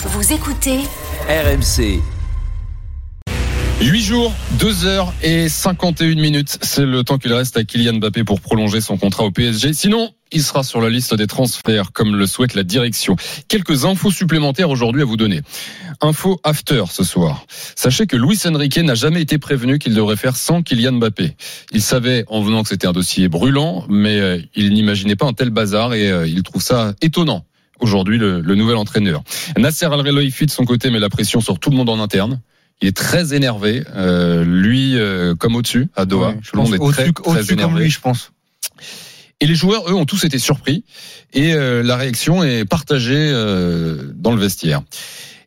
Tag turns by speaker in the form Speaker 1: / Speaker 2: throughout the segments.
Speaker 1: Vous écoutez
Speaker 2: RMC.
Speaker 3: 8 jours, 2 heures et 51 minutes. C'est le temps qu'il reste à Kylian Mbappé pour prolonger son contrat au PSG. Sinon, il sera sur la liste des transferts comme le souhaite la direction. Quelques infos supplémentaires aujourd'hui à vous donner. Info after ce soir. Sachez que Luis Enrique n'a jamais été prévenu qu'il devrait faire sans Kylian Mbappé. Il savait en venant que c'était un dossier brûlant, mais euh, il n'imaginait pas un tel bazar et euh, il trouve ça étonnant. Aujourd'hui, le, le nouvel entraîneur. Nasser Al-Khelaifi de son côté met la pression sur tout le monde en interne. Il est très énervé, euh, lui euh, comme au-dessus à Doha.
Speaker 4: Ouais, je
Speaker 3: monde est
Speaker 4: pense
Speaker 3: très,
Speaker 4: au-dessus-
Speaker 3: très
Speaker 4: comme lui, je pense.
Speaker 3: Et les joueurs, eux, ont tous été surpris. Et euh, la réaction est partagée euh, dans le vestiaire.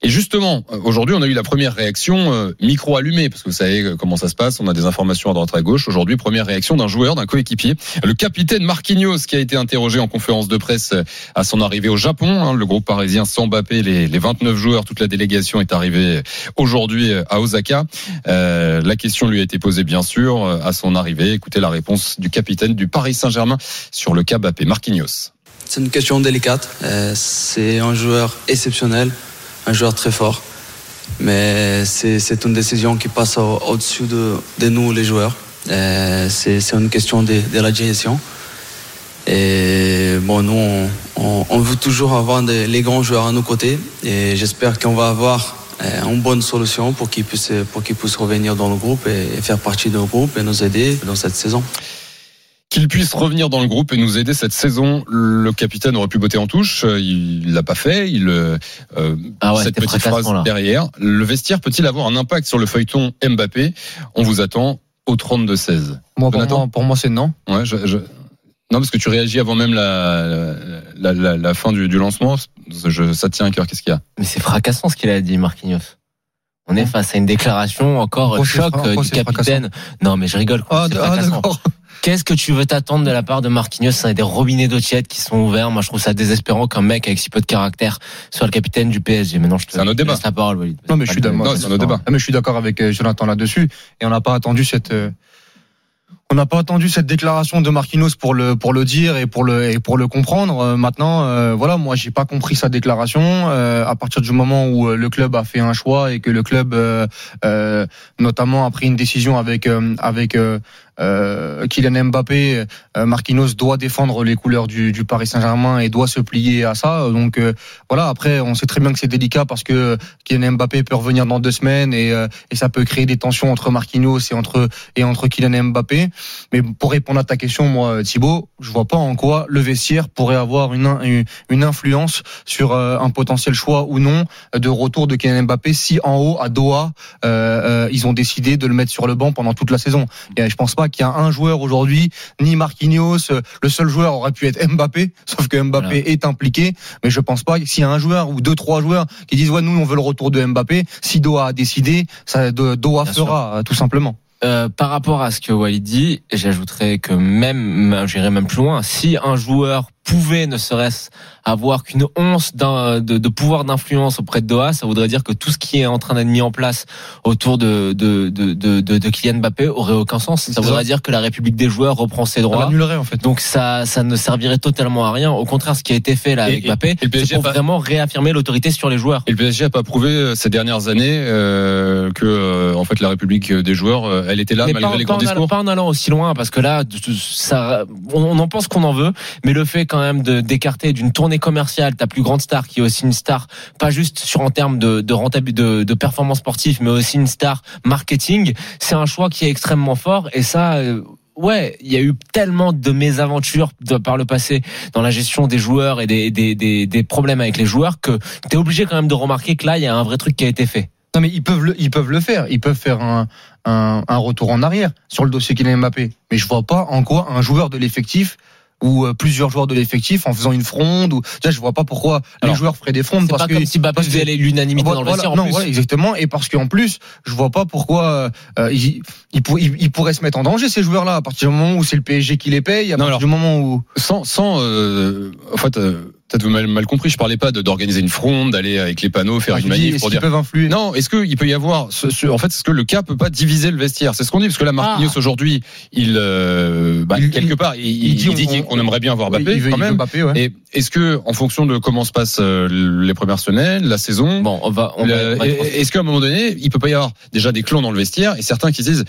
Speaker 3: Et justement, euh, aujourd'hui, on a eu la première réaction euh, micro allumé, parce que vous savez euh, comment ça se passe. On a des informations à droite à gauche. Aujourd'hui, première réaction d'un joueur, d'un coéquipier, le capitaine Marquinhos, qui a été interrogé en conférence de presse à son arrivée au Japon. hein. le groupe parisien sans les, les 29 joueurs, toute la délégation est arrivée aujourd'hui à Osaka. La question lui a été posée, bien sûr, à son arrivée. Écoutez la réponse du capitaine du Paris Saint-Germain sur le cas Mbappé, Marquinhos.
Speaker 5: C'est une question délicate. Euh, C'est un joueur exceptionnel, un joueur très fort. Mais c'est une décision qui passe au- au-dessus de, nous, les joueurs. Euh, C'est une question de, la direction. Et bon, nous, on, veut toujours avoir les grands joueurs à nos côtés. Et j'espère qu'on va avoir euh, une bonne solution pour qu'ils puissent, puissent revenir dans le groupe et, et faire partie de nos groupes et nous aider dans cette saison.
Speaker 3: Qu'il puisse revenir dans le groupe et nous aider cette saison. Le capitaine aurait pu botter en touche. euh, Il l'a pas fait. Il euh, euh,
Speaker 6: Ah ouais,
Speaker 3: cette petite phrase
Speaker 6: là.
Speaker 3: derrière. Le vestiaire peut-il avoir un impact sur le feuilleton Mbappé? On vous attend au 32-16.
Speaker 4: Moi, pour moi, pour moi, c'est non.
Speaker 3: Ouais, je, je- Non, parce que tu réagis avant même la, la, la, la fin du, du lancement. Je, ça te tient à cœur. Qu'est-ce qu'il y a?
Speaker 6: Mais c'est fracassant ce qu'il a dit, Marquinhos. On est face à une déclaration encore choc euh, du capitaine. Non, mais je rigole. quoi,
Speaker 4: Ah, ah, d'accord.
Speaker 6: Qu'est-ce que tu veux t'attendre de la part de Marquinhos C'est des robinets d'eau tiède qui sont ouverts? Moi, je trouve ça désespérant qu'un mec avec si peu de caractère soit le capitaine du PSG. Maintenant, je te
Speaker 3: C'est un autre
Speaker 6: je te
Speaker 3: débat.
Speaker 6: laisse la parole, Walid.
Speaker 4: Non, mais je suis d'accord.
Speaker 3: Non, c'est un autre débat.
Speaker 4: Ah, mais je suis d'accord avec euh, Jonathan là-dessus. Et on n'a pas attendu cette. euh, On n'a pas attendu cette déclaration de Marquinhos pour le pour le dire et pour le et pour le comprendre. Euh, maintenant, euh, voilà, moi j'ai pas compris sa déclaration. Euh, à partir du moment où le club a fait un choix et que le club, euh, euh, notamment, a pris une décision avec euh, avec euh, Kylian Mbappé, euh, Marquinhos doit défendre les couleurs du, du Paris Saint-Germain et doit se plier à ça. Donc euh, voilà. Après, on sait très bien que c'est délicat parce que Kylian Mbappé peut revenir dans deux semaines et, euh, et ça peut créer des tensions entre Marquinhos et entre et entre Kylian Mbappé. Mais pour répondre à ta question, moi, Thibaut, je vois pas en quoi le vestiaire pourrait avoir une une, une influence sur euh, un potentiel choix ou non de retour de Kylian Mbappé si en haut à Doha euh, ils ont décidé de le mettre sur le banc pendant toute la saison. Et je pense pas qu'il y a un joueur aujourd'hui, ni Marquinhos, euh, le seul joueur aurait pu être Mbappé, sauf que Mbappé
Speaker 6: Voilà.
Speaker 4: est impliqué. Mais je pense pas que s'il y a un joueur ou deux, trois joueurs qui disent ouais nous on veut le retour de Mbappé, si Doha a décidé, ça Doha
Speaker 6: Bien
Speaker 4: fera euh, tout simplement.
Speaker 6: Euh, par rapport à ce que Walid dit, j'ajouterais que même, j'irais même plus loin, si un joueur pouvait ne serait-ce avoir qu'une once de, de pouvoir d'influence auprès de Doha, ça voudrait dire que tout ce qui est en train d'être mis en place autour de, de, de, de, de, Kylian Mbappé aurait aucun sens. Ça voudrait
Speaker 4: ça.
Speaker 6: dire que la République des joueurs reprend ses droits.
Speaker 4: l'annulerait en fait.
Speaker 6: Donc ça, ça ne servirait totalement à rien. Au contraire, ce qui a été fait là avec
Speaker 3: et-
Speaker 6: Mbappé, c'est pour
Speaker 3: pas-
Speaker 6: vraiment réaffirmer l'autorité sur les joueurs.
Speaker 3: Et le PSG a pas prouvé euh, ces dernières années euh, que euh, en fait la République des joueurs, euh, elle était là
Speaker 6: mais
Speaker 3: malgré
Speaker 6: pas,
Speaker 3: les grands
Speaker 6: en allant,
Speaker 3: discours.
Speaker 6: pas en allant aussi loin, parce que là, ça, on, on en pense qu'on en veut, mais le fait quand même d'écarter d'une tournée commerciale ta plus grande star, qui est aussi une star, pas juste sur en termes de rentabilité, de, performance sportive, mais aussi une star marketing, c'est un choix qui est extrêmement fort, et ça. euh, Ouais, il y a eu tellement de mésaventures de, par le passé dans la gestion des joueurs et des, problèmes avec les joueurs que tu es obligé quand même de remarquer que là, il y a un vrai truc qui a été fait.
Speaker 4: Non mais ils peuvent le, ils peuvent le faire. Ils peuvent faire un retour en arrière sur le dossier Kylian Mbappé. Mais je vois pas en quoi un joueur de l'effectif ou euh, plusieurs joueurs de l'effectif en faisant une fronde ou déjà je vois pas pourquoi
Speaker 6: Alors,
Speaker 4: les joueurs feraient des frondes parce
Speaker 6: pas
Speaker 4: que
Speaker 6: comme si Mbappé faisait l'unanimité dans le
Speaker 4: Voilà,
Speaker 6: vestiaire en
Speaker 4: non,
Speaker 6: plus.
Speaker 4: voilà, exactement. Et parce qu'en plus, je vois pas pourquoi euh, ils, ils, pour- ils- ils pourraient se mettre en danger ces joueurs-là à partir du moment où c'est le PSG qui les paye, à
Speaker 3: Non,
Speaker 4: partir
Speaker 3: alors-
Speaker 4: du moment où
Speaker 3: Sans, sans euh, en fait, euh, peut-être vous m'avez mal compris. Je parlais pas de- d'organiser une fronde, d'aller avec les panneaux, faire
Speaker 4: Ah,
Speaker 3: une manif
Speaker 4: est-ce
Speaker 3: pour
Speaker 4: qu'ils
Speaker 3: dire.
Speaker 4: peuvent influer
Speaker 3: Non, est-ce qu'il peut y avoir, ce- ce- en fait, est-ce que le cas peut pas diviser le vestiaire? C'est ce qu'on dit, parce que là, Marquinhos
Speaker 6: Ah.
Speaker 3: aujourd'hui, il, euh, bah,
Speaker 4: Il-
Speaker 3: quelque part, il,
Speaker 4: il
Speaker 3: il
Speaker 4: dit
Speaker 3: dit,
Speaker 4: on-
Speaker 3: qu'on aimerait bien voir
Speaker 4: Oui,
Speaker 3: Mbappé quand
Speaker 4: il veut
Speaker 3: même.
Speaker 4: Mbappé, ouais.
Speaker 3: Et est-ce que, en fonction de comment se passent euh, les premières semaines, la saison,
Speaker 6: Bon, on va. On va-
Speaker 3: le-
Speaker 6: on va-
Speaker 3: est-ce qu'à un moment donné, il peut pas y avoir déjà des clans dans le vestiaire et certains qui se disent,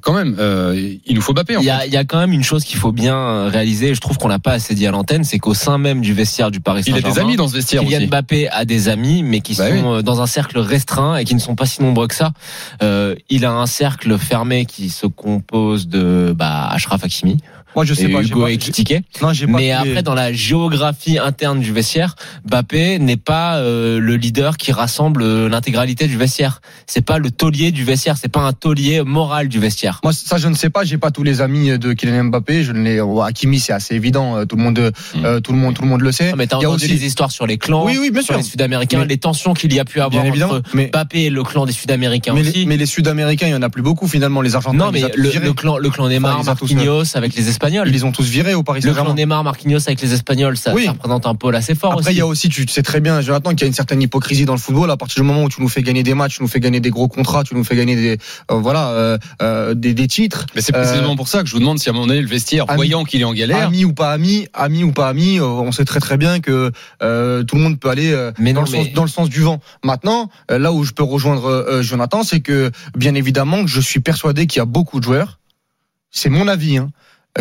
Speaker 3: quand même, euh, il nous faut Mbappé.
Speaker 6: Il y, a, il y a quand même une chose qu'il faut bien réaliser, je trouve qu'on l'a pas assez dit à l'antenne, c'est qu'au sein même du vestiaire du Paris
Speaker 3: Il a
Speaker 6: Saint-Germain,
Speaker 3: des amis dans ce vestiaire
Speaker 6: Kylian
Speaker 3: aussi.
Speaker 6: Mbappé a des amis, mais qui
Speaker 3: Bah
Speaker 6: sont
Speaker 3: oui.
Speaker 6: euh, dans un cercle restreint et qui ne sont pas si nombreux que ça. Euh, il a un cercle fermé qui se compose de bah, Ashraf Hakimi
Speaker 4: Moi, je sais
Speaker 6: et
Speaker 4: pas.
Speaker 6: Hugo
Speaker 4: j'ai-
Speaker 6: Ekitike.
Speaker 4: Non, j'ai pas.
Speaker 6: Mais
Speaker 4: les-
Speaker 6: après, dans la géographie interne du vestiaire, Mbappé n'est pas euh, le leader qui rassemble euh, l'intégralité du vestiaire. C'est pas le taulier du vestiaire. C'est pas un taulier moral du vestiaire.
Speaker 4: Moi, ça, je ne sais pas. J'ai pas tous les amis de Kylian Mbappé. Je ne les. oh, Hakimi, c'est assez évident. euh, Tout le monde, euh, tout le monde, tout le monde le sait.
Speaker 6: Ah, Mais t'as
Speaker 4: Il y a
Speaker 6: entendu
Speaker 4: aussi-
Speaker 6: des histoires sur les clans,
Speaker 4: Oui, oui, bien
Speaker 6: sur
Speaker 4: sûr.
Speaker 6: les Sud-Américains,
Speaker 4: Mais-
Speaker 6: les tensions qu'il y a pu avoir
Speaker 4: Bien
Speaker 6: entre
Speaker 4: Mais,
Speaker 6: Mbappé et le clan des Sud-Américains
Speaker 4: mais,
Speaker 6: aussi.
Speaker 4: les, mais les Sud-Américains, il y en a plus beaucoup finalement. Les Argentins,
Speaker 6: non,
Speaker 4: les
Speaker 6: mais le, clan, le clan Neymar,
Speaker 4: Enfin,
Speaker 6: Marquinhos avec les Espagnols.
Speaker 4: Ils les ont tous virés au Paris
Speaker 6: Le
Speaker 4: Saint-Germain.
Speaker 6: Neymar, Marquinhos avec les Espagnols, ça,
Speaker 4: Oui.
Speaker 6: ça représente un pôle assez fort
Speaker 4: Après, il
Speaker 6: aussi.
Speaker 4: y a aussi, tu sais très bien, Jonathan, qu'il y a une certaine hypocrisie dans le football. À partir du moment où tu nous fais gagner des matchs, tu nous fais gagner des gros contrats, tu nous fais gagner des, euh, voilà, euh, euh, des, des titres.
Speaker 3: Mais c'est précisément pour ça que je vous demande si à un moment donné, le vestiaire,
Speaker 4: Ami-
Speaker 3: voyant qu'il est en galère,
Speaker 4: Amis ou pas amis, amis ou pas euh, on sait très très bien que euh, tout le monde peut aller euh,
Speaker 6: Mais
Speaker 4: dans,
Speaker 6: non,
Speaker 4: le
Speaker 6: mais-
Speaker 4: sens, dans le sens du vent. Maintenant, euh, là où je peux rejoindre euh, Jonathan, c'est que bien évidemment que je suis persuadé qu'il y a beaucoup de joueurs, c'est mon avis, hein,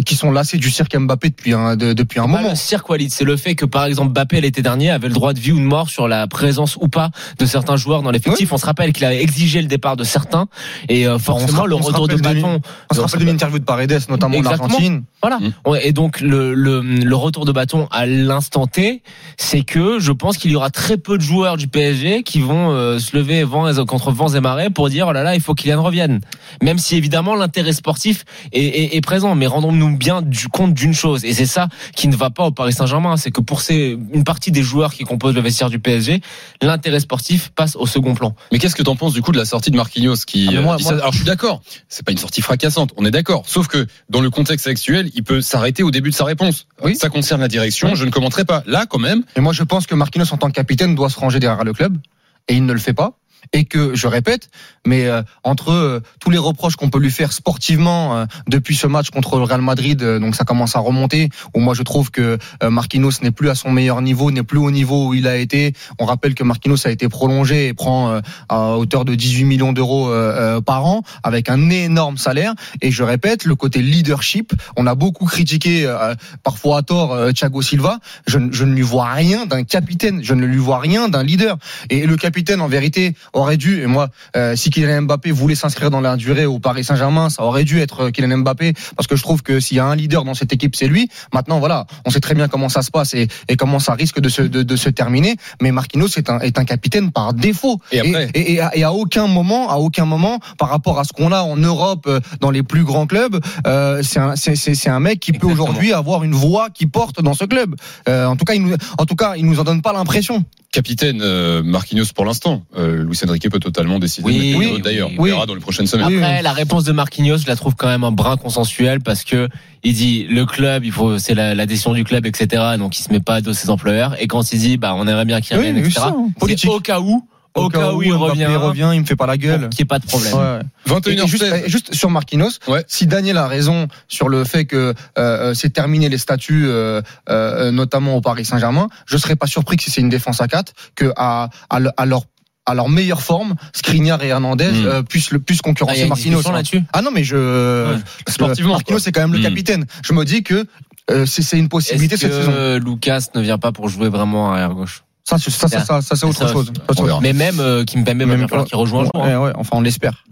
Speaker 4: qui sont lassés du cirque Mbappé depuis un, de- depuis un
Speaker 6: Pas
Speaker 4: moment.
Speaker 6: le cirque Walid, c'est le fait que par exemple Mbappé l'été dernier avait le droit de vie ou de mort sur la présence ou pas de certains joueurs dans l'effectif. On se rappelle qu'il a exigé le départ de certains et euh, forcément le
Speaker 4: on se
Speaker 6: retour de
Speaker 4: de
Speaker 6: bâton.
Speaker 4: On se rappelle d'une interview de Paredes, notamment en. Argentine.
Speaker 6: Voilà.
Speaker 3: Mm.
Speaker 6: Ouais, Et donc le, le, le retour de bâton à l'instant T, c'est que je pense qu'il y aura très peu de joueurs du PSG qui vont euh, se lever vent et- contre vents et marées pour dire oh là là il faut qu'il revienne. Même si évidemment l'intérêt sportif est, est, est présent, mais rendons-nous bien du compte d'une chose et c'est ça qui ne va pas au Paris Saint-Germain, c'est que pour ces, une partie des joueurs qui composent le vestiaire du PSG, l'intérêt sportif passe au second plan.
Speaker 3: Mais qu'est-ce que t'en penses du coup de la sortie de Marquinhos qui
Speaker 4: Ah, moi-
Speaker 3: euh,
Speaker 4: moi-
Speaker 3: Alors je suis d'accord, c'est pas une sortie fracassante, on est d'accord. Sauf que dans le contexte actuel, il peut s'arrêter au début de sa réponse.
Speaker 4: Oui.
Speaker 3: Ça concerne la direction, je ne commenterai pas. Là, quand même,
Speaker 4: Et moi, je pense que Marquinhos, en tant que capitaine, doit se ranger derrière le club. Et il ne le fait pas. Et que, je répète, mais euh, entre euh, tous les reproches qu'on peut lui faire sportivement euh, depuis ce match contre le Real Madrid, euh, donc ça commence à remonter, où moi je trouve que euh, Marquinhos n'est plus à son meilleur niveau, n'est plus au niveau où il a été. On rappelle que Marquinhos a été prolongé et prend euh, à hauteur de 18 millions d'euros par an, avec un énorme salaire. Et je répète, le côté leadership, on a beaucoup critiqué, parfois à tort, Thiago Silva. Je, je ne lui vois rien d'un capitaine, je ne lui vois rien d'un leader. Et le capitaine, en vérité, aurait dû, et moi, euh, si Kylian Mbappé voulait s'inscrire dans la durée au Paris Saint-Germain, ça aurait dû être euh, Kylian Mbappé, parce que je trouve que s'il y a un leader dans cette équipe, c'est lui. Maintenant, voilà, on sait très bien comment ça se passe et, et comment ça risque de se, de, de se terminer. Mais Marquinhos est un, est un capitaine par défaut.
Speaker 3: Et après
Speaker 4: et, et à, et à aucun moment, à aucun moment, par rapport à ce qu'on a en Europe, euh, dans les plus grands clubs, euh, c'est un, c'est, c'est, c'est un mec qui peut aujourd'hui avoir une voix qui porte dans ce club. Euh, en tout cas, il nous, en tout cas, il nous en donne pas l'impression.
Speaker 3: Capitaine euh, Marquinhos pour l'instant. Euh, Luis Enrique peut totalement décider
Speaker 6: Oui,
Speaker 3: de mettre
Speaker 6: oui,
Speaker 3: une autre, d'ailleurs. On
Speaker 4: oui.
Speaker 3: verra dans les prochaines semaines.
Speaker 4: Oui,
Speaker 6: Après, la réponse de Marquinhos, je la trouve quand même un brin consensuel parce que il dit le club, il faut, c'est la, la décision du club, etc. Donc il se met pas à dos ses employeurs. Et quand il dit, bah, on aimerait bien qu'il revienne, etc.
Speaker 4: ça,
Speaker 6: c'est
Speaker 4: politique.
Speaker 6: Au cas où, au, cas où il
Speaker 4: Mbappé
Speaker 6: revient,
Speaker 4: revient, il me fait pas la gueule.
Speaker 6: qu'il n'y ait pas de problème.
Speaker 4: Ouais. Et, et
Speaker 3: 21h16.
Speaker 4: juste, juste sur Marquinhos,
Speaker 3: Ouais.
Speaker 4: si Daniel a raison sur le fait que euh, euh, c'est terminé les statuts, euh, euh, notamment au Paris Saint-Germain, je serais pas surpris que si c'est une défense à 4, que à, à, le- à leur à leur meilleure forme, Skriniar et Hernandez
Speaker 3: Mm.
Speaker 4: euh, puissent le plus
Speaker 6: Ah, il
Speaker 4: concurrencer
Speaker 6: a une
Speaker 4: Marquinhos. hein.
Speaker 6: là-dessus?
Speaker 4: Ah non mais je
Speaker 6: Ouais.
Speaker 4: parce que
Speaker 3: Sportivement,
Speaker 4: Marquinhos c'est quand même le
Speaker 3: Mm.
Speaker 4: capitaine. Je me dis que euh, c'est c'est une possibilité
Speaker 6: Est-ce
Speaker 4: cette saison.
Speaker 6: que Lucas ne vient pas pour jouer vraiment arrière gauche?
Speaker 4: Ça, c'est- ça, ça, ça, ça, c'est autre chose.
Speaker 6: Mais même euh, bien falloir
Speaker 4: pas-
Speaker 6: qu'il rejoint un jour.
Speaker 4: Ouais, ouais, enfin on l'espère.